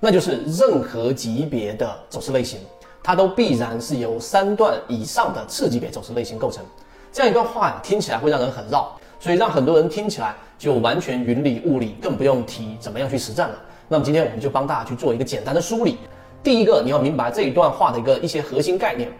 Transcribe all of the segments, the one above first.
那就是任何级别的走势类型，它都必然是由三段以上的次级别走势类型构成。这样一段话呀，听起来会让人很绕，所以让很多人听起来就完全云里雾里，更不用提怎么样去实战了。那么今天我们就帮大家去做一个简单的梳理。第一个，你要明白这一段话的一个一些核心概念。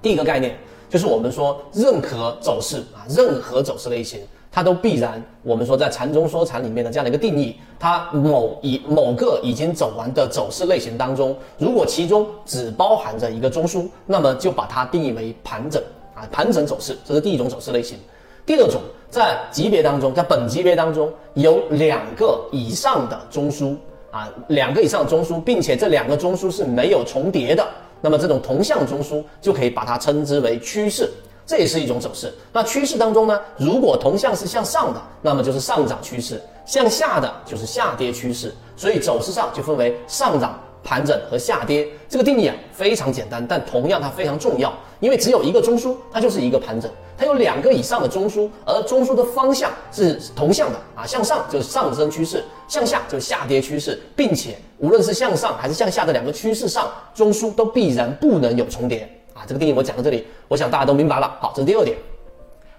第一个概念就是我们说任何走势啊，任何走势类型，它都必然我们说在禅中说禅里面的这样的一个定义，它某一某个已经走完的走势类型当中，如果其中只包含着一个中枢，那么就把它定义为盘整啊，盘整走势，这是第一种走势类型。第二种，在级别当中，在本级别当中有两个以上的中枢。啊，两个以上的中枢，并且这两个中枢是没有重叠的，那么这种同向中枢就可以把它称之为趋势，这也是一种走势。那趋势当中呢，如果同向是向上的，那么就是上涨趋势；向下的就是下跌趋势。所以走势上就分为上涨。盘整和下跌这个定义啊非常简单，但同样它非常重要，因为只有一个中枢，它就是一个盘整；它有两个以上的中枢，而中枢的方向是同向的啊，向上就是上升趋势，向下就是下跌趋势，并且无论是向上还是向下的两个趋势上，中枢都必然不能有重叠啊。这个定义我讲到这里，我想大家都明白了。好，这是第二点，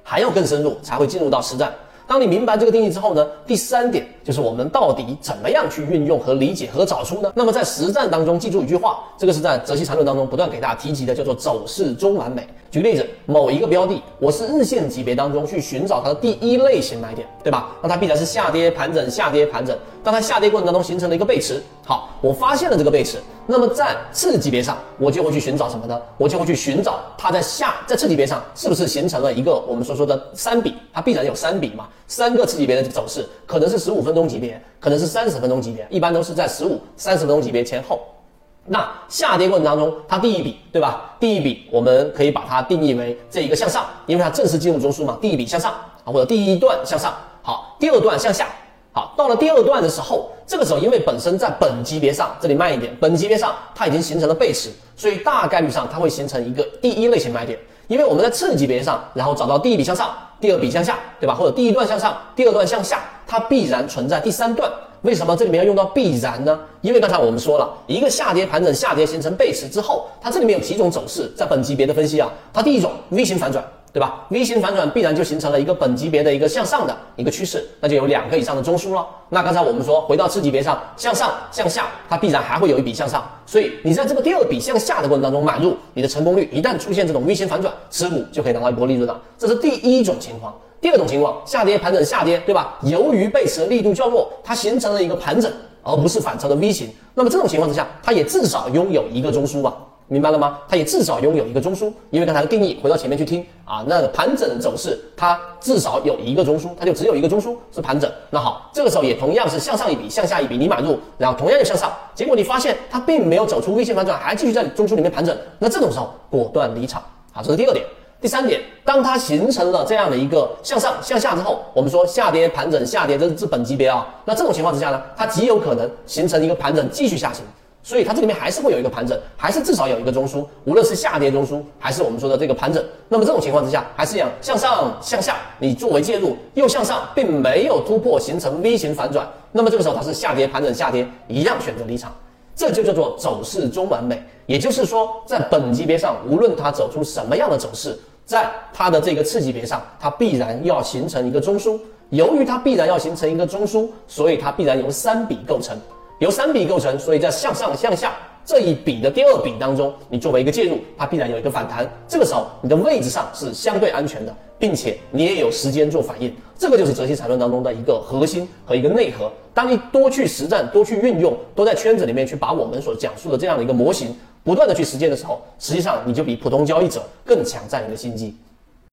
还要更深入才会进入到实战。当你明白这个定义之后呢，第三点就是我们到底怎么样去运用和理解和找出呢？那么在实战当中，记住一句话，这个是在泽西缠论当中不断给大家提及的，叫做走势中完美。举个例子，某一个标的，我是日线级别当中去寻找它的第一类型买点，对吧？那它必然是下跌盘整，下跌盘整。当它下跌过程当中形成了一个背驰，好，我发现了这个背驰，那么在次级别上，我就会去寻找什么呢？我就会去寻找它在下，在次级别上是不是形成了一个我们所说的三笔，它必然有三笔嘛？三个次级别的走势，可能是十五分钟级别，可能是三十分钟级别，一般都是在十五、三十分钟级别前后。那下跌过程当中，它第一笔对吧？第一笔我们可以把它定义为这一个向上，因为它正式进入中枢嘛。第一笔向上啊，或者第一段向上。好，第二段向下。好，到了第二段的时候，这个时候因为本身在本级别上，这里慢一点，本级别上它已经形成了背驰，所以大概率上它会形成一个第一类型买点。因为我们在次级别上，然后找到第一笔向上，第二笔向下，对吧？或者第一段向上，第二段向下，它必然存在第三段。为什么这里面要用到必然呢？因为刚才我们说了一个下跌盘整下跌形成背驰之后，它这里面有几种走势，在本级别的分析啊，它第一种 V 型反转，对吧？V 型反转必然就形成了一个本级别的一个向上的一个趋势，那就有两个以上的中枢了。那刚才我们说回到次级别上，向上向下，它必然还会有一笔向上，所以你在这个第二笔向下的过程当中买入，你的成功率一旦出现这种 V 型反转，持股就可以拿到一波利润了。这是第一种情况。第二种情况，下跌盘整下跌，对吧？由于背驰力度较弱，它形成了一个盘整，而不是反超的 V 型。那么这种情况之下，它也至少拥有一个中枢吧？明白了吗？它也至少拥有一个中枢，因为刚才的定义，回到前面去听啊，那盘整走势它至少有一个中枢，它就只有一个中枢是盘整。那好，这个时候也同样是向上一笔，向下一笔，你买入，然后同样又向上，结果你发现它并没有走出 V 型反转，还继续在中枢里面盘整，那这种时候果断离场。好，这是第二点。第三点，当它形成了这样的一个向上向下之后，我们说下跌盘整下跌，这是至本级别啊。那这种情况之下呢，它极有可能形成一个盘整继续下行，所以它这里面还是会有一个盘整，还是至少有一个中枢，无论是下跌中枢还是我们说的这个盘整。那么这种情况之下，还是一样向上向下，你作为介入，又向上，并没有突破形成 V 型反转，那么这个时候它是下跌盘整下跌，一样选择离场。这就叫做走势中完美，也就是说，在本级别上，无论它走出什么样的走势。在它的这个次级别上，它必然要形成一个中枢。由于它必然要形成一个中枢，所以它必然由三笔构成。由三笔构成，所以在向上向下这一笔的第二笔当中，你作为一个介入，它必然有一个反弹。这个时候，你的位置上是相对安全的，并且你也有时间做反应。这个就是泽西缠论当中的一个核心和一个内核。当你多去实战、多去运用，多在圈子里面去把我们所讲述的这样的一个模型。不断的去实践的时候，实际上你就比普通交易者更强占你的心机。